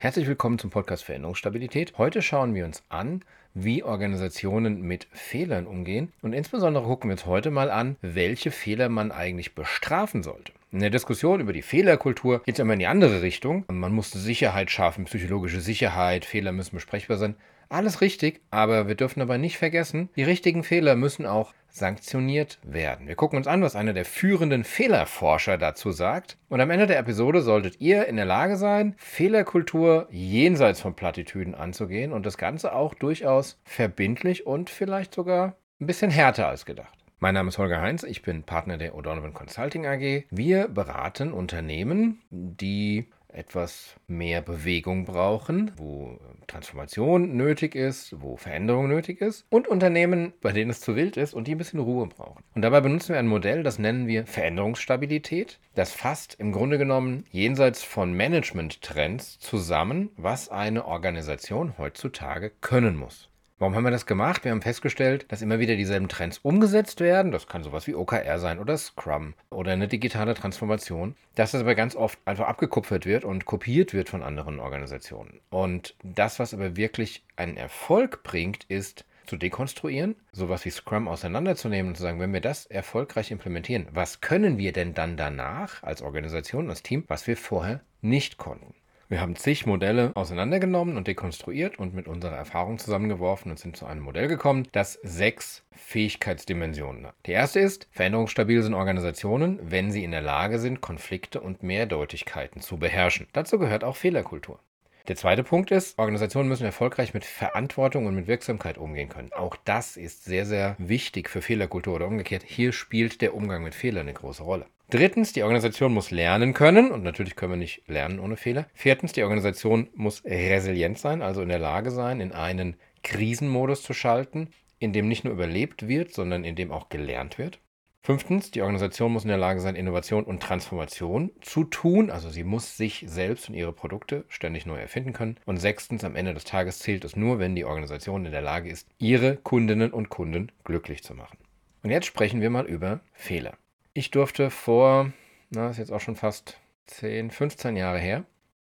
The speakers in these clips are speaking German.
Herzlich willkommen zum Podcast Veränderungsstabilität. Heute schauen wir uns an, wie Organisationen mit Fehlern umgehen und insbesondere gucken wir uns heute mal an, welche Fehler man eigentlich bestrafen sollte. In der Diskussion über die Fehlerkultur geht es immer in die andere Richtung. Man muss Sicherheit schaffen, psychologische Sicherheit, Fehler müssen besprechbar sein. Alles richtig, aber wir dürfen dabei nicht vergessen, die richtigen Fehler müssen auch sanktioniert werden. Wir gucken uns an, was einer der führenden Fehlerforscher dazu sagt. Und am Ende der Episode solltet ihr in der Lage sein, Fehlerkultur jenseits von Plattitüden anzugehen und das Ganze auch durchaus verbindlich und vielleicht sogar ein bisschen härter als gedacht. Mein Name ist Holger Heinz, ich bin Partner der O'Donovan Consulting AG. Wir beraten Unternehmen, die etwas mehr Bewegung brauchen, wo Transformation nötig ist, wo Veränderung nötig ist und Unternehmen, bei denen es zu wild ist und die ein bisschen Ruhe brauchen. Und dabei benutzen wir ein Modell, das nennen wir Veränderungsstabilität. Das fasst im Grunde genommen jenseits von Management-Trends zusammen, was eine Organisation heutzutage können muss. Warum haben wir das gemacht? Wir haben festgestellt, dass immer wieder dieselben Trends umgesetzt werden. Das kann sowas wie OKR sein oder Scrum oder eine digitale Transformation. Dass das aber ganz oft einfach abgekupfert wird und kopiert wird von anderen Organisationen. Und das, was aber wirklich einen Erfolg bringt, ist zu dekonstruieren, sowas wie Scrum auseinanderzunehmen und zu sagen, wenn wir das erfolgreich implementieren, was können wir denn dann danach als Organisation, als Team, was wir vorher nicht konnten? Wir haben zig Modelle auseinandergenommen und dekonstruiert und mit unserer Erfahrung zusammengeworfen und sind zu einem Modell gekommen, das sechs Fähigkeitsdimensionen hat. Die erste ist, veränderungsstabil sind Organisationen, wenn sie in der Lage sind, Konflikte und Mehrdeutigkeiten zu beherrschen. Dazu gehört auch Fehlerkultur. Der zweite Punkt ist, Organisationen müssen erfolgreich mit Verantwortung und mit Wirksamkeit umgehen können. Auch das ist sehr, sehr wichtig für Fehlerkultur oder umgekehrt. Hier spielt der Umgang mit Fehlern eine große Rolle. Drittens, die Organisation muss lernen können und natürlich können wir nicht lernen ohne Fehler. Viertens, die Organisation muss resilient sein, also in der Lage sein, in einen Krisenmodus zu schalten, in dem nicht nur überlebt wird, sondern in dem auch gelernt wird. Fünftens, die Organisation muss in der Lage sein, Innovation und Transformation zu tun. Also sie muss sich selbst und ihre Produkte ständig neu erfinden können. Und sechstens, am Ende des Tages zählt es nur, wenn die Organisation in der Lage ist, ihre Kundinnen und Kunden glücklich zu machen. Und jetzt sprechen wir mal über Fehler. Ich durfte vor, na, ist jetzt auch schon fast 10, 15 Jahre her,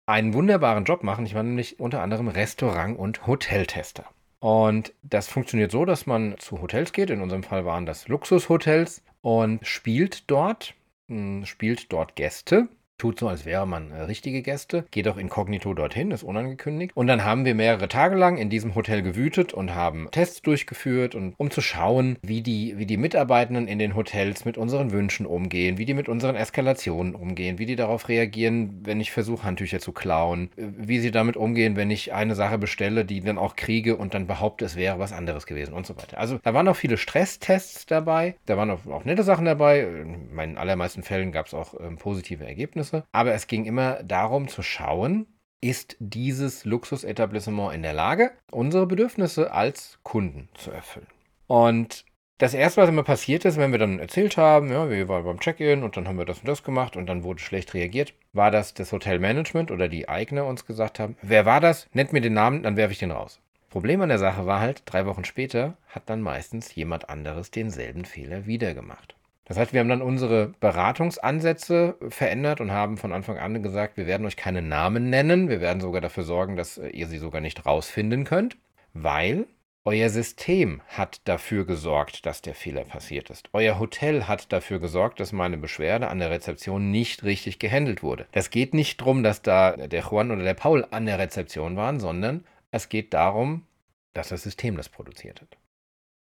einen wunderbaren Job machen. Ich war nämlich unter anderem Restaurant- und Hoteltester. Und das funktioniert so, dass man zu Hotels geht. In unserem Fall waren das Luxushotels und spielt dort, hm, spielt dort Gäste tut so, als wäre man äh, richtige Gäste, geht auch inkognito dorthin, ist unangekündigt. Und dann haben wir mehrere Tage lang in diesem Hotel gewütet und haben Tests durchgeführt, und, um zu schauen, wie die, wie die Mitarbeitenden in den Hotels mit unseren Wünschen umgehen, wie die mit unseren Eskalationen umgehen, wie die darauf reagieren, wenn ich versuche, Handtücher zu klauen, äh, wie sie damit umgehen, wenn ich eine Sache bestelle, die dann auch kriege und dann behaupte, es wäre was anderes gewesen und so weiter. Also da waren auch viele Stresstests dabei, da waren auch, auch nette Sachen dabei. In meinen allermeisten Fällen gab es auch ähm, positive Ergebnisse. Ergebnisse. Aber es ging immer darum zu schauen, ist dieses Luxusetablissement in der Lage, unsere Bedürfnisse als Kunden zu erfüllen. Und das erste, was immer passiert ist, wenn wir dann erzählt haben, ja, wir waren beim Check-in und dann haben wir das und das gemacht und dann wurde schlecht reagiert, war, dass das Hotelmanagement oder die Eigner uns gesagt haben, wer war das? Nennt mir den Namen, dann werfe ich den raus. Problem an der Sache war halt, drei Wochen später hat dann meistens jemand anderes denselben Fehler wieder gemacht. Das heißt, wir haben dann unsere Beratungsansätze verändert und haben von Anfang an gesagt, wir werden euch keine Namen nennen, wir werden sogar dafür sorgen, dass äh, ihr sie sogar nicht rausfinden könnt, weil euer System hat dafür gesorgt, dass der Fehler passiert ist. Euer Hotel hat dafür gesorgt, dass meine Beschwerde an der Rezeption nicht richtig gehandelt wurde. Das geht nicht darum, dass da der Juan oder der Paul an der Rezeption waren, sondern es geht darum, dass das System das produziert hat.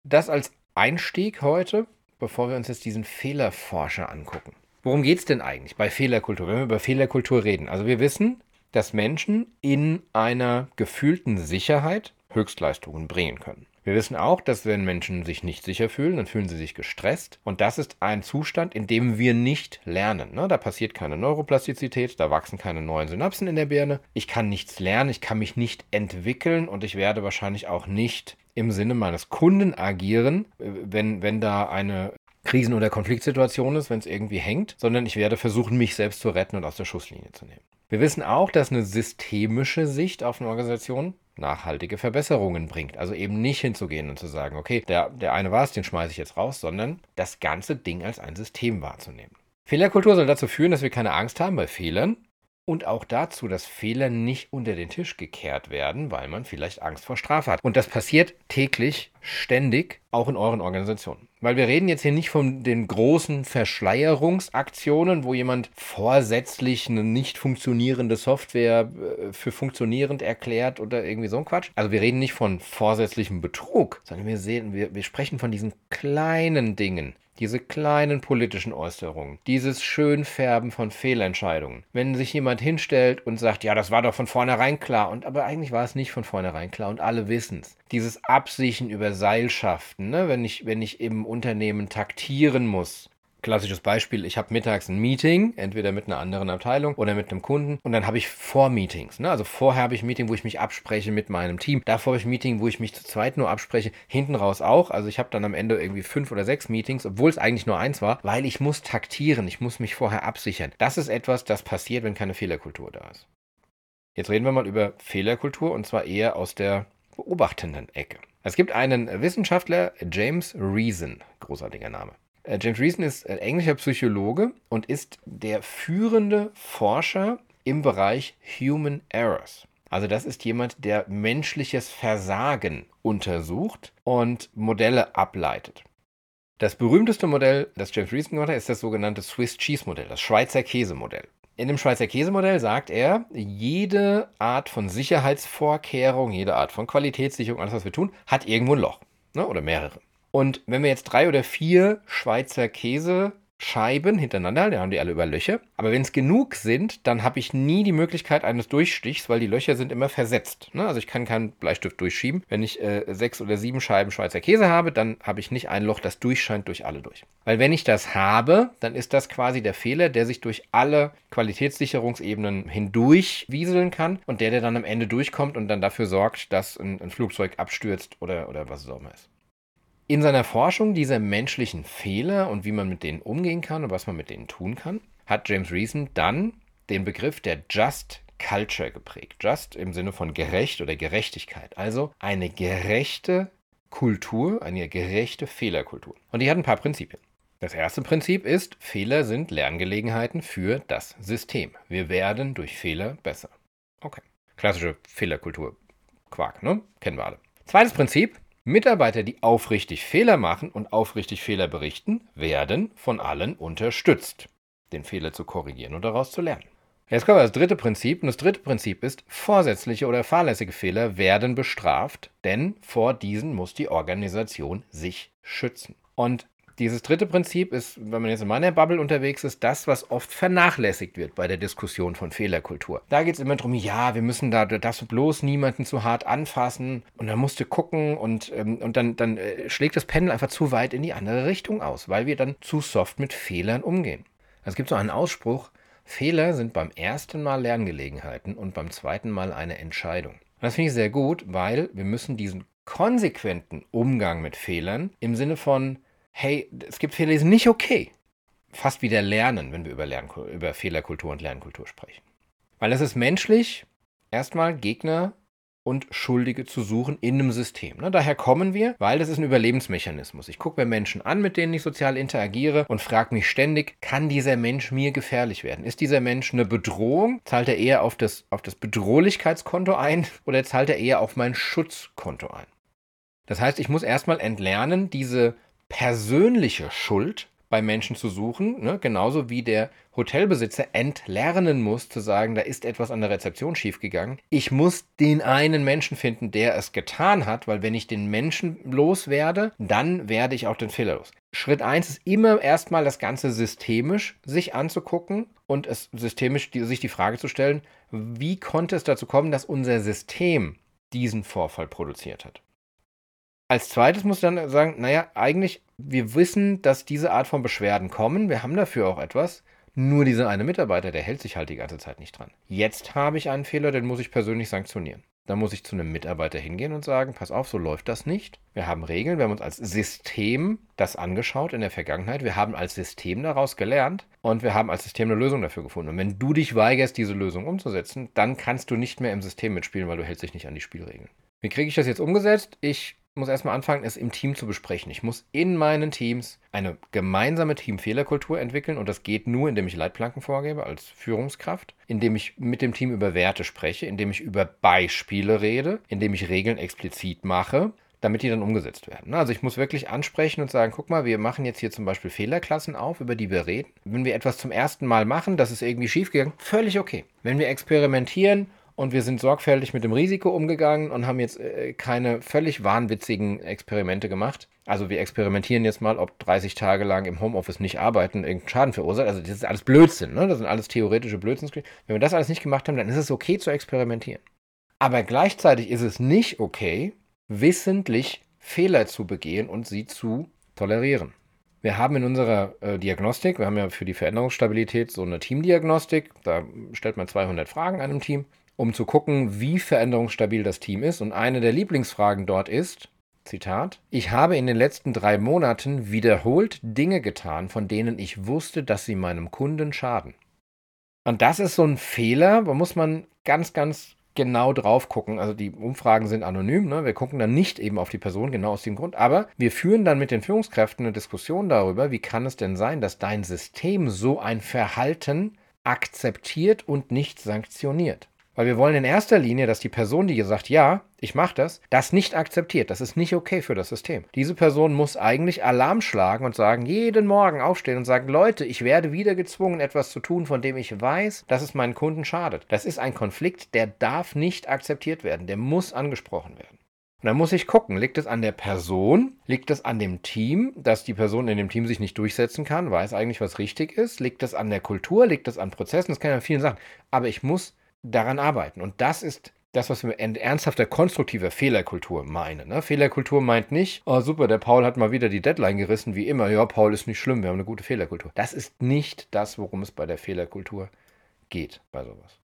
Das als Einstieg heute bevor wir uns jetzt diesen Fehlerforscher angucken. Worum geht es denn eigentlich bei Fehlerkultur, wenn wir über Fehlerkultur reden? Also wir wissen, dass Menschen in einer gefühlten Sicherheit Höchstleistungen bringen können. Wir wissen auch, dass wenn Menschen sich nicht sicher fühlen, dann fühlen sie sich gestresst. Und das ist ein Zustand, in dem wir nicht lernen. Ne? Da passiert keine Neuroplastizität, da wachsen keine neuen Synapsen in der Birne. Ich kann nichts lernen, ich kann mich nicht entwickeln und ich werde wahrscheinlich auch nicht im Sinne meines Kunden agieren, wenn, wenn da eine Krisen- oder Konfliktsituation ist, wenn es irgendwie hängt, sondern ich werde versuchen, mich selbst zu retten und aus der Schusslinie zu nehmen. Wir wissen auch, dass eine systemische Sicht auf eine Organisation nachhaltige Verbesserungen bringt. Also eben nicht hinzugehen und zu sagen, okay, der, der eine war es, den schmeiße ich jetzt raus, sondern das ganze Ding als ein System wahrzunehmen. Fehlerkultur soll dazu führen, dass wir keine Angst haben bei Fehlern und auch dazu, dass Fehler nicht unter den Tisch gekehrt werden, weil man vielleicht Angst vor Strafe hat. Und das passiert täglich, ständig, auch in euren Organisationen. Weil wir reden jetzt hier nicht von den großen Verschleierungsaktionen, wo jemand vorsätzlich eine nicht funktionierende Software äh, für funktionierend erklärt oder irgendwie so ein Quatsch. Also wir reden nicht von vorsätzlichem Betrug, sondern wir sehen, wir, wir sprechen von diesen kleinen Dingen, diese kleinen politischen Äußerungen, dieses Schönfärben von Fehlentscheidungen. Wenn sich jemand hinstellt und sagt, ja, das war doch von vornherein klar, und aber eigentlich war es nicht von vornherein klar und alle wissen es. Dieses Absichen über Seilschaften, ne? wenn, ich, wenn ich im Unternehmen taktieren muss, Klassisches Beispiel, ich habe mittags ein Meeting, entweder mit einer anderen Abteilung oder mit einem Kunden und dann habe ich Vormeetings. Ne? Also vorher habe ich ein Meeting, wo ich mich abspreche mit meinem Team. Davor habe ich ein Meeting, wo ich mich zu zweit nur abspreche. Hinten raus auch. Also ich habe dann am Ende irgendwie fünf oder sechs Meetings, obwohl es eigentlich nur eins war, weil ich muss taktieren. Ich muss mich vorher absichern. Das ist etwas, das passiert, wenn keine Fehlerkultur da ist. Jetzt reden wir mal über Fehlerkultur und zwar eher aus der beobachtenden Ecke. Es gibt einen Wissenschaftler, James Reason, großartiger Name. Äh, James Reason ist ein englischer Psychologe und ist der führende Forscher im Bereich Human Errors. Also das ist jemand, der menschliches Versagen untersucht und Modelle ableitet. Das berühmteste Modell, das James Reason gemacht hat, ist das sogenannte Swiss Cheese Modell, das Schweizer Käsemodell. In dem Schweizer Käsemodell sagt er, jede Art von Sicherheitsvorkehrung, jede Art von Qualitätssicherung, alles was wir tun, hat irgendwo ein Loch. Ne? Oder mehrere. Und wenn wir jetzt drei oder vier Schweizer Käsescheiben hintereinander, dann haben die alle über Löcher. Aber wenn es genug sind, dann habe ich nie die Möglichkeit eines Durchstichs, weil die Löcher sind immer versetzt. Ne? Also ich kann keinen Bleistift durchschieben. Wenn ich äh, sechs oder sieben Scheiben Schweizer Käse habe, dann habe ich nicht ein Loch, das durchscheint durch alle durch. Weil wenn ich das habe, dann ist das quasi der Fehler, der sich durch alle Qualitätssicherungsebenen hindurch wieseln kann und der, der dann am Ende durchkommt und dann dafür sorgt, dass ein, ein Flugzeug abstürzt oder, oder was es auch immer ist. In seiner Forschung dieser menschlichen Fehler und wie man mit denen umgehen kann und was man mit denen tun kann, hat James Reason dann den Begriff der Just Culture geprägt. Just im Sinne von gerecht oder Gerechtigkeit. Also eine gerechte Kultur, eine gerechte Fehlerkultur. Und die hat ein paar Prinzipien. Das erste Prinzip ist, Fehler sind Lerngelegenheiten für das System. Wir werden durch Fehler besser. Okay. Klassische Fehlerkultur. Quark, ne? Kennen wir alle. Zweites Prinzip, Mitarbeiter, die aufrichtig Fehler machen und aufrichtig Fehler berichten, werden von allen unterstützt, den Fehler zu korrigieren und daraus zu lernen. Jetzt kommen wir das dritte Prinzip. Und das dritte Prinzip ist, vorsätzliche oder fahrlässige Fehler werden bestraft, denn vor diesen muss die Organisation sich schützen. Und dieses dritte Prinzip ist, wenn man jetzt in meiner Bubble unterwegs ist, das, was oft vernachlässigt wird bei der Diskussion von Fehlerkultur. Da geht es immer darum, ja, wir müssen da, das bloß niemanden zu hart anfassen und dann musst du gucken und, ähm, und dann, dann äh, schlägt das Pendel einfach zu weit in die andere Richtung aus, weil wir dann zu soft mit Fehlern umgehen. Es gibt so einen Ausspruch, Fehler sind beim ersten Mal Lerngelegenheiten und beim zweiten Mal eine Entscheidung. Und das finde ich sehr gut, weil wir müssen diesen konsequenten Umgang mit Fehlern im Sinne von, hey, es gibt Fehler, die sind nicht okay. Fast wie der Lernen, wenn wir über, Lern über Fehlerkultur und Lernkultur sprechen. Weil es ist menschlich, erstmal Gegner und Schuldige zu suchen in einem System. Ne, daher kommen wir, weil das ist ein Überlebensmechanismus. Ich gucke mir Menschen an, mit denen ich sozial interagiere und frage mich ständig, kann dieser Mensch mir gefährlich werden? Ist dieser Mensch eine Bedrohung? Zahlt er eher auf das, auf das Bedrohlichkeitskonto ein oder zahlt er eher auf mein Schutzkonto ein? Das heißt, ich muss erstmal entlernen, diese persönliche Schuld bei Menschen zu suchen, ne? genauso wie der Hotelbesitzer entlernen muss zu sagen, da ist etwas an der Rezeption schiefgegangen. Ich muss den einen Menschen finden, der es getan hat, weil wenn ich den Menschen loswerde, dann werde ich auch den Fehler los. Schritt 1 ist immer erstmal das Ganze systemisch sich anzugucken und es systemisch die, sich die Frage zu stellen, wie konnte es dazu kommen, dass unser System diesen Vorfall produziert hat. Als zweites muss ich dann sagen, naja, eigentlich, wir wissen, dass diese Art von Beschwerden kommen. Wir haben dafür auch etwas. Nur dieser eine Mitarbeiter, der hält sich halt die ganze Zeit nicht dran. Jetzt habe ich einen Fehler, den muss ich persönlich sanktionieren. Da muss ich zu einem Mitarbeiter hingehen und sagen, pass auf, so läuft das nicht. Wir haben Regeln, wir haben uns als System das angeschaut in der Vergangenheit. Wir haben als System daraus gelernt und wir haben als System eine Lösung dafür gefunden. Und wenn du dich weigerst, diese Lösung umzusetzen, dann kannst du nicht mehr im System mitspielen, weil du hältst dich nicht an die Spielregeln. Wie kriege ich das jetzt umgesetzt? Ich muss erstmal anfangen, es im Team zu besprechen. Ich muss in meinen Teams eine gemeinsame Teamfehlerkultur entwickeln und das geht nur, indem ich Leitplanken vorgebe als Führungskraft, indem ich mit dem Team über Werte spreche, indem ich über Beispiele rede, indem ich Regeln explizit mache, damit die dann umgesetzt werden. Also ich muss wirklich ansprechen und sagen, guck mal, wir machen jetzt hier zum Beispiel Fehlerklassen auf, über die wir reden. Wenn wir etwas zum ersten Mal machen, das ist irgendwie schiefgegangen, völlig okay. Wenn wir experimentieren und wir sind sorgfältig mit dem Risiko umgegangen und haben jetzt äh, keine völlig wahnwitzigen Experimente gemacht. Also wir experimentieren jetzt mal, ob 30 Tage lang im Homeoffice nicht arbeiten irgendeinen Schaden verursacht. Also das ist alles Blödsinn, ne? Das sind alles theoretische Blödsinn. Wenn wir das alles nicht gemacht haben, dann ist es okay zu experimentieren. Aber gleichzeitig ist es nicht okay, wissentlich Fehler zu begehen und sie zu tolerieren. Wir haben in unserer äh, Diagnostik, wir haben ja für die Veränderungsstabilität so eine Teamdiagnostik, da stellt man 200 Fragen einem Team um zu gucken, wie veränderungsstabil das Team ist. Und eine der Lieblingsfragen dort ist, Zitat, ich habe in den letzten drei Monaten wiederholt Dinge getan, von denen ich wusste, dass sie meinem Kunden schaden. Und das ist so ein Fehler, da muss man ganz, ganz genau drauf gucken. Also die Umfragen sind anonym, ne? wir gucken dann nicht eben auf die Person, genau aus dem Grund, aber wir führen dann mit den Führungskräften eine Diskussion darüber, wie kann es denn sein, dass dein System so ein Verhalten akzeptiert und nicht sanktioniert. Weil wir wollen in erster Linie, dass die Person, die gesagt, ja, ich mache das, das nicht akzeptiert. Das ist nicht okay für das System. Diese Person muss eigentlich Alarm schlagen und sagen, jeden Morgen aufstehen und sagen, Leute, ich werde wieder gezwungen, etwas zu tun, von dem ich weiß, dass es meinen Kunden schadet. Das ist ein Konflikt, der darf nicht akzeptiert werden. Der muss angesprochen werden. Und dann muss ich gucken, liegt es an der Person, liegt es an dem Team, dass die Person in dem Team sich nicht durchsetzen kann, weiß eigentlich, was richtig ist, liegt es an der Kultur, liegt es an Prozessen, das kann ja vielen Sachen. Aber ich muss daran arbeiten. Und das ist das, was wir in ernsthafter konstruktiver Fehlerkultur meinen. Ne? Fehlerkultur meint nicht, oh super, der Paul hat mal wieder die Deadline gerissen, wie immer. Ja, Paul ist nicht schlimm, wir haben eine gute Fehlerkultur. Das ist nicht das, worum es bei der Fehlerkultur geht, bei sowas.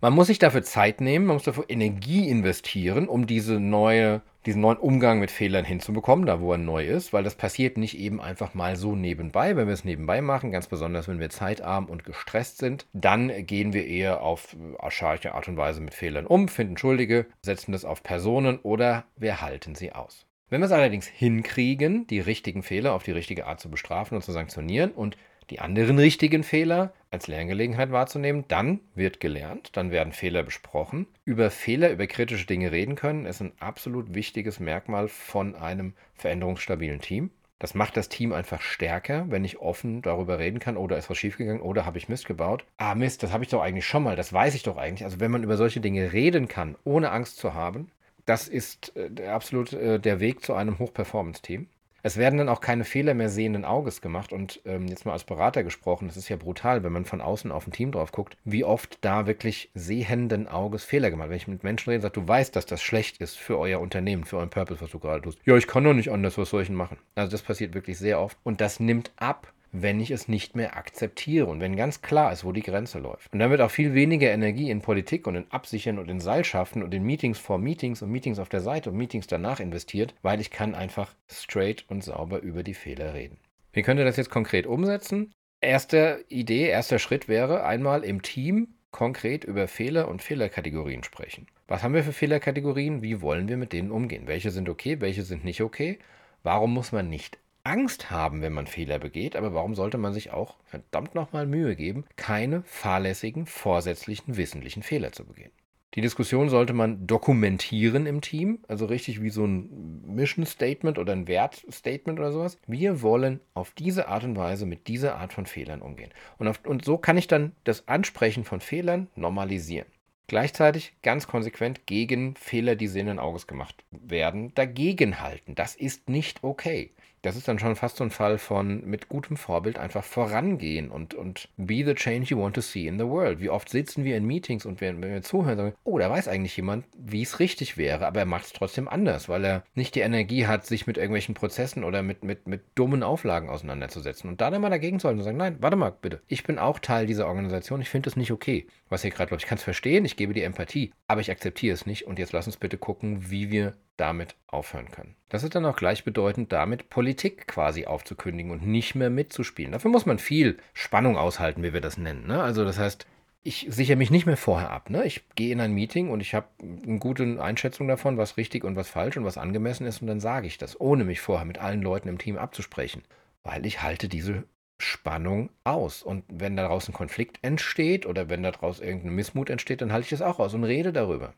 Man muss sich dafür Zeit nehmen, man muss dafür Energie investieren, um diese neue, diesen neuen Umgang mit Fehlern hinzubekommen, da wo er neu ist, weil das passiert nicht eben einfach mal so nebenbei. Wenn wir es nebenbei machen, ganz besonders wenn wir zeitarm und gestresst sind, dann gehen wir eher auf archaische Art und Weise mit Fehlern um, finden Schuldige, setzen das auf Personen oder wir halten sie aus. Wenn wir es allerdings hinkriegen, die richtigen Fehler auf die richtige Art zu bestrafen und zu sanktionieren und die anderen richtigen Fehler als Lerngelegenheit wahrzunehmen. Dann wird gelernt, dann werden Fehler besprochen. Über Fehler, über kritische Dinge reden können, ist ein absolut wichtiges Merkmal von einem veränderungsstabilen Team. Das macht das Team einfach stärker, wenn ich offen darüber reden kann, oder ist was schiefgegangen, oder habe ich Mist gebaut. Ah, Mist, das habe ich doch eigentlich schon mal, das weiß ich doch eigentlich. Also wenn man über solche Dinge reden kann, ohne Angst zu haben, das ist äh, absolut äh, der Weg zu einem Hochperformance-Team. Es werden dann auch keine Fehler mehr sehenden Auges gemacht. Und ähm, jetzt mal als Berater gesprochen, das ist ja brutal, wenn man von außen auf ein Team drauf guckt, wie oft da wirklich sehenden Auges Fehler gemacht. Wenn ich mit Menschen rede und sage, du weißt, dass das schlecht ist für euer Unternehmen, für euren Purpose, was du gerade tust. Ja, ich kann doch nicht anders, was soll ich denn machen? Also das passiert wirklich sehr oft. Und das nimmt ab, wenn ich es nicht mehr akzeptiere und wenn ganz klar ist, wo die Grenze läuft. Und dann wird auch viel weniger Energie in Politik und in Absichern und in Seilschaften und in Meetings vor Meetings und Meetings auf der Seite und Meetings danach investiert, weil ich kann einfach straight und sauber über die Fehler reden. Wie könnt ihr das jetzt konkret umsetzen? Erste Idee, erster Schritt wäre einmal im Team konkret über Fehler und Fehlerkategorien sprechen. Was haben wir für Fehlerkategorien? Wie wollen wir mit denen umgehen? Welche sind okay, welche sind nicht okay? Warum muss man nicht Angst haben, wenn man Fehler begeht, aber warum sollte man sich auch verdammt nochmal Mühe geben, keine fahrlässigen, vorsätzlichen, wissentlichen Fehler zu begehen? Die Diskussion sollte man dokumentieren im Team, also richtig wie so ein Mission Statement oder ein Wertstatement oder sowas. Wir wollen auf diese Art und Weise mit dieser Art von Fehlern umgehen. Und, auf, und so kann ich dann das Ansprechen von Fehlern normalisieren. Gleichzeitig ganz konsequent gegen Fehler, die sehenden Auges gemacht werden, dagegenhalten. Das ist nicht okay das ist dann schon fast so ein Fall von mit gutem Vorbild einfach vorangehen und, und be the change you want to see in the world. Wie oft sitzen wir in Meetings und wenn, wenn wir zuhören, sagen, oh, da weiß eigentlich jemand, wie es richtig wäre, aber er macht es trotzdem anders, weil er nicht die Energie hat, sich mit irgendwelchen Prozessen oder mit, mit, mit dummen Auflagen auseinanderzusetzen. Und da dann mal dagegen zu halten und sagen, nein, warte mal, bitte, ich bin auch Teil dieser Organisation, ich finde es nicht okay, was hier gerade läuft. Ich kann es verstehen, ich gebe die Empathie, aber ich akzeptiere es nicht und jetzt lass uns bitte gucken, wie wir damit aufhören können. Das ist dann auch gleichbedeutend damit, Politik quasi aufzukündigen und nicht mehr mitzuspielen. Dafür muss man viel Spannung aushalten, wie wir das nennen. Ne? Also das heißt, ich sichere mich nicht mehr vorher ab. Ne? Ich gehe in ein Meeting und ich habe eine gute Einschätzung davon, was richtig und was falsch und was angemessen ist und dann sage ich das, ohne mich vorher mit allen Leuten im Team abzusprechen, weil ich halte diese Spannung aus. Und wenn daraus ein Konflikt entsteht oder wenn daraus irgendein Missmut entsteht, dann halte ich das auch aus und rede darüber.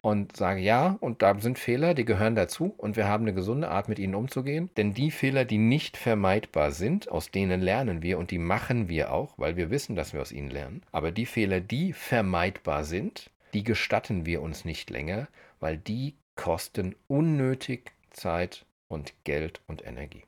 Und sage ja, und da sind Fehler, die gehören dazu und wir haben eine gesunde Art, mit ihnen umzugehen. Denn die Fehler, die nicht vermeidbar sind, aus denen lernen wir und die machen wir auch, weil wir wissen, dass wir aus ihnen lernen. Aber die Fehler, die vermeidbar sind, die gestatten wir uns nicht länger, weil die kosten unnötig Zeit und Geld und Energie.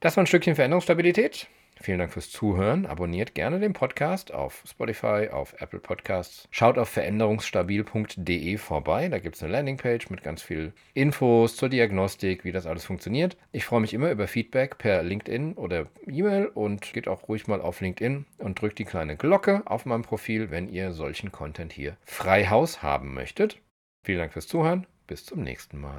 Das war ein Stückchen Veränderungsstabilität. Vielen Dank fürs Zuhören. Abonniert gerne den Podcast auf Spotify, auf Apple Podcasts. Schaut auf veränderungsstabil.de vorbei. Da gibt es eine Landingpage mit ganz viel Infos zur Diagnostik, wie das alles funktioniert. Ich freue mich immer über Feedback per LinkedIn oder E-Mail und geht auch ruhig mal auf LinkedIn und drückt die kleine Glocke auf meinem Profil, wenn ihr solchen Content hier frei Haus haben möchtet. Vielen Dank fürs Zuhören. Bis zum nächsten Mal.